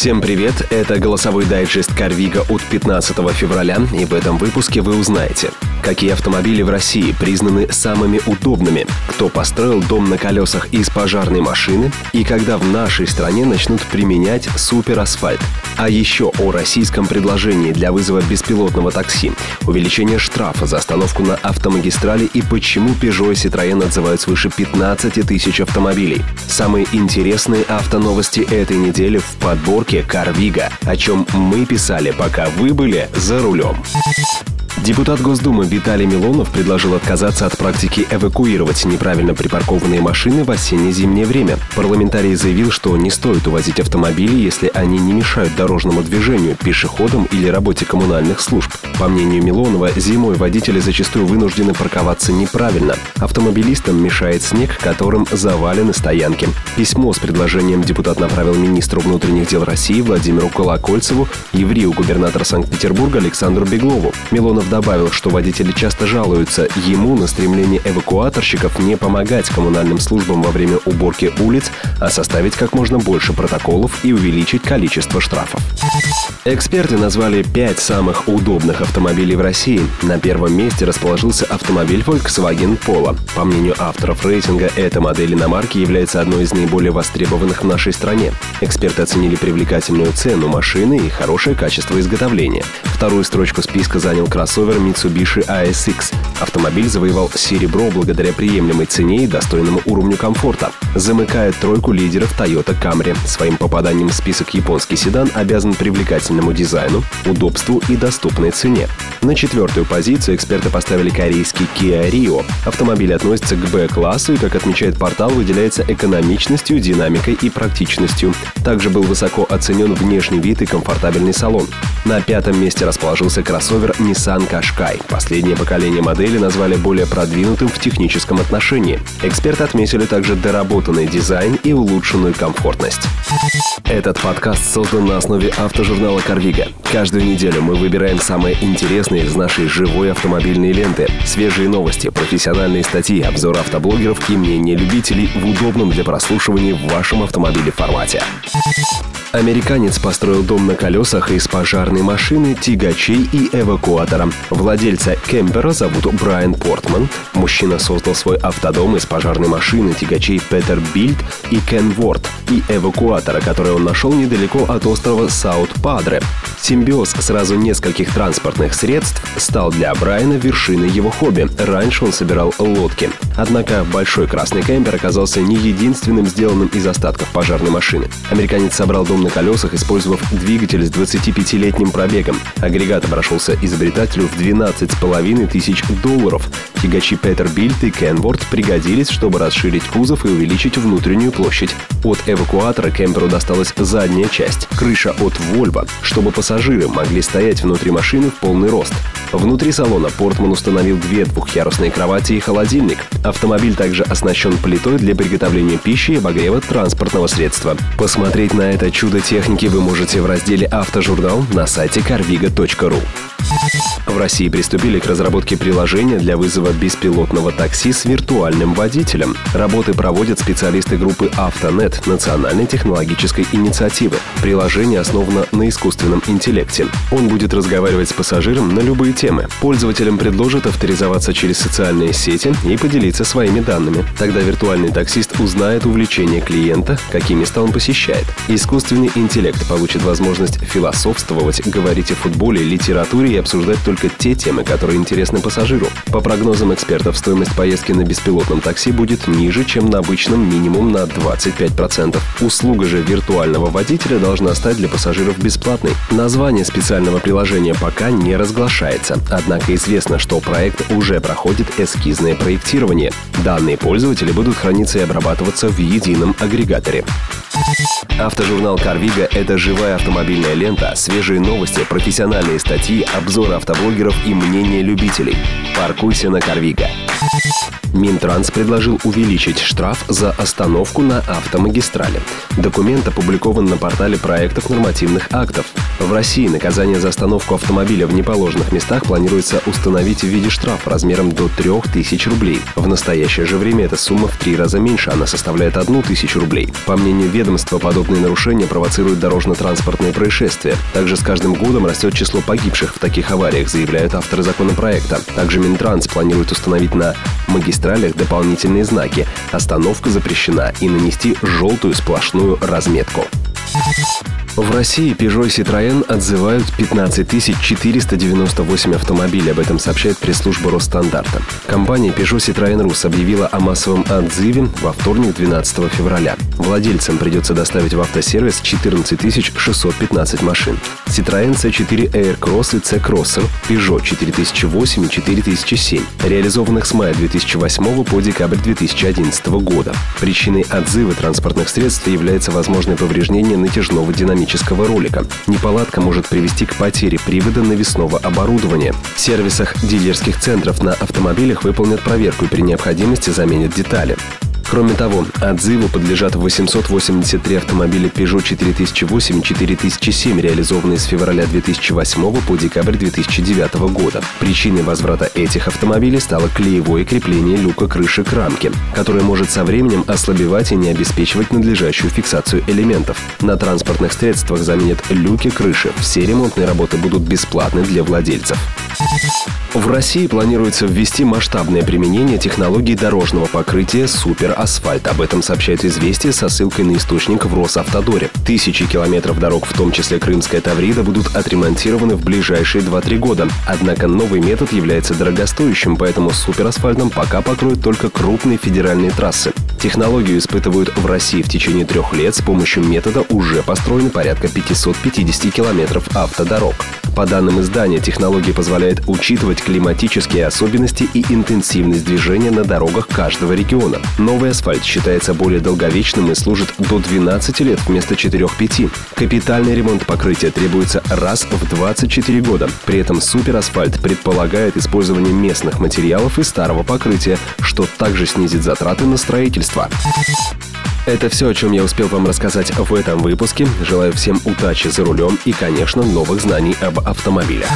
Всем привет, это голосовой дайджест Карвига от 15 февраля, и в этом выпуске вы узнаете, какие автомобили в России признаны самыми удобными, кто построил дом на колесах из пожарной машины и когда в нашей стране начнут применять суперасфальт. А еще о российском предложении для вызова беспилотного такси, увеличение штрафа за остановку на автомагистрали и почему Peugeot и Citroёn отзывают свыше 15 тысяч автомобилей. Самые интересные автоновости этой недели в подборке Карвига, о чем мы писали, пока вы были за рулем. Депутат Госдумы Виталий Милонов предложил отказаться от практики эвакуировать неправильно припаркованные машины в осенне-зимнее время. Парламентарий заявил, что не стоит увозить автомобили, если они не мешают дорожному движению, пешеходам или работе коммунальных служб. По мнению Милонова, зимой водители зачастую вынуждены парковаться неправильно. Автомобилистам мешает снег, которым завалены стоянки. Письмо с предложением депутат направил министру внутренних дел России Владимиру Колокольцеву, еврею губернатора Санкт-Петербурга Александру Беглову. Милонов добавил, что водители часто жалуются ему на стремление эвакуаторщиков не помогать коммунальным службам во время уборки улиц, а составить как можно больше протоколов и увеличить количество штрафов. Эксперты назвали пять самых удобных автомобилей в России. На первом месте расположился автомобиль Volkswagen Polo. По мнению авторов рейтинга, эта модель иномарки является одной из наиболее востребованных в нашей стране. Эксперты оценили привлекательную цену машины и хорошее качество изготовления. Вторую строчку списка занял кроссовер Mitsubishi ASX. Автомобиль завоевал серебро благодаря приемлемой цене и достойному уровню комфорта. Замыкает тройку лидеров Toyota Camry. Своим попаданием в список японский седан обязан привлекательному дизайну, удобству и доступной цене. На четвертую позицию эксперты поставили корейский Kia Rio. Автомобиль относится к B-классу и, как отмечает портал, выделяется экономичностью, динамикой и практичностью. Также был высоко оценен внешний вид и комфортабельный салон. На пятом месте расположился кроссовер Nissan Qashqai. Последнее поколение модели назвали более продвинутым в техническом отношении. Эксперты отметили также доработанный дизайн и улучшенную комфортность. Этот подкаст создан на основе автожурнала «Карвига». Каждую неделю мы выбираем самые интересные из нашей живой автомобильной ленты. Свежие новости, профессиональные статьи, обзор автоблогеров и мнения любителей в удобном для прослушивания в вашем автомобиле формате. Американец построил дом на колесах из пожарной машины, тягачей и эвакуатора. Владельца кемпера зовут Брайан Портман. Мужчина создал свой автодом из пожарной машины, тягачей Петер Бильд и Кен Ворд и эвакуатора, который он нашел недалеко от острова Саут-Падре. Симбиоз сразу нескольких транспортных средств стал для Брайана вершиной его хобби. Раньше он собирал лодки. Однако большой красный кемпер оказался не единственным сделанным из остатков пожарной машины. Американец собрал дом на колесах, использовав двигатель с 25-летним пробегом. Агрегат обошелся изобретателю в 12,5 тысяч долларов. Тягачи Петер Бильд и Кенворд пригодились, чтобы расширить кузов и увеличить внутреннюю площадь. От эвакуатора кемперу досталась задняя часть, крыша от Volvo, чтобы пассажиры могли стоять внутри машины в полный рост. Внутри салона Портман установил две двухъярусные кровати и холодильник. Автомобиль также оснащен плитой для приготовления пищи и обогрева транспортного средства. Посмотреть на это чудо техники вы можете в разделе «Автожурнал» на сайте carviga.ru. В России приступили к разработке приложения для вызова беспилотного такси с виртуальным водителем. Работы проводят специалисты группы «Автонет» национальной технологической инициативы. Приложение основано на искусственном интеллекте. Он будет разговаривать с пассажиром на любые темы. Пользователям предложат авторизоваться через социальные сети и поделиться своими данными. Тогда виртуальный таксист узнает увлечения клиента, какие места он посещает. Искусственный интеллект получит возможность философствовать, говорить о футболе, литературе и обсуждать только те темы, которые интересны пассажиру. По прогнозам экспертов, стоимость поездки на беспилотном такси будет ниже, чем на обычном минимум на 25%. Услуга же виртуального водителя должна стать для пассажиров бесплатной. Название специального приложения пока не разглашается, однако известно, что проект уже проходит эскизное проектирование. Данные пользователей будут храниться и обрабатываться в едином агрегаторе. Автожурнал «Карвига» — это живая автомобильная лента, свежие новости, профессиональные статьи, обзоры автоблогеров и мнения любителей. Паркуйся на «Карвига». Минтранс предложил увеличить штраф за остановку на автомагистрали. Документ опубликован на портале проектов нормативных актов. В России наказание за остановку автомобиля в неположенных местах планируется установить в виде штрафа размером до 3000 рублей. В настоящее же время эта сумма в три раза меньше, она составляет 1000 рублей. По мнению ведомства, подобные нарушения провоцируют дорожно-транспортные происшествия. Также с каждым годом растет число погибших в таких авариях, заявляют авторы законопроекта. Также Минтранс планирует установить на магистралях дополнительные знаки «Остановка запрещена» и нанести желтую сплошную разметку. В России Peugeot и Citroën отзывают 15 498 автомобилей. Об этом сообщает пресс-служба Росстандарта. Компания Peugeot Citroën Rus объявила о массовом отзыве во вторник 12 февраля. Владельцам придется доставить в автосервис 14 615 машин. Citroën C4 Aircross и C-Crosser, Peugeot 4008 и 4007, реализованных с мая 2008 по декабрь 2011 года. Причиной отзыва транспортных средств является возможное повреждение натяжного динамического ролика. Неполадка может привести к потере привода навесного оборудования. В сервисах дилерских центров на автомобилях выполнят проверку и при необходимости заменят детали. Кроме того, отзыву подлежат 883 автомобиля Peugeot 4008 и 4007, реализованные с февраля 2008 по декабрь 2009 года. Причиной возврата этих автомобилей стало клеевое крепление люка крыши к рамке, которое может со временем ослабевать и не обеспечивать надлежащую фиксацию элементов. На транспортных средствах заменят люки крыши. Все ремонтные работы будут бесплатны для владельцев. В России планируется ввести масштабное применение технологий дорожного покрытия «Суперасфальт». Об этом сообщает «Известия» со ссылкой на источник в Росавтодоре. Тысячи километров дорог, в том числе Крымская Таврида, будут отремонтированы в ближайшие 2-3 года. Однако новый метод является дорогостоящим, поэтому суперасфальтом пока покроют только крупные федеральные трассы. Технологию испытывают в России в течение трех лет. С помощью метода уже построены порядка 550 километров автодорог. По данным издания, технология позволяет учитывать климатические особенности и интенсивность движения на дорогах каждого региона. Новый асфальт считается более долговечным и служит до 12 лет вместо 4-5. Капитальный ремонт покрытия требуется раз в 24 года. При этом суперасфальт предполагает использование местных материалов и старого покрытия, что также снизит затраты на строительство. Это все, о чем я успел вам рассказать в этом выпуске. Желаю всем удачи за рулем и, конечно, новых знаний об автомобилях.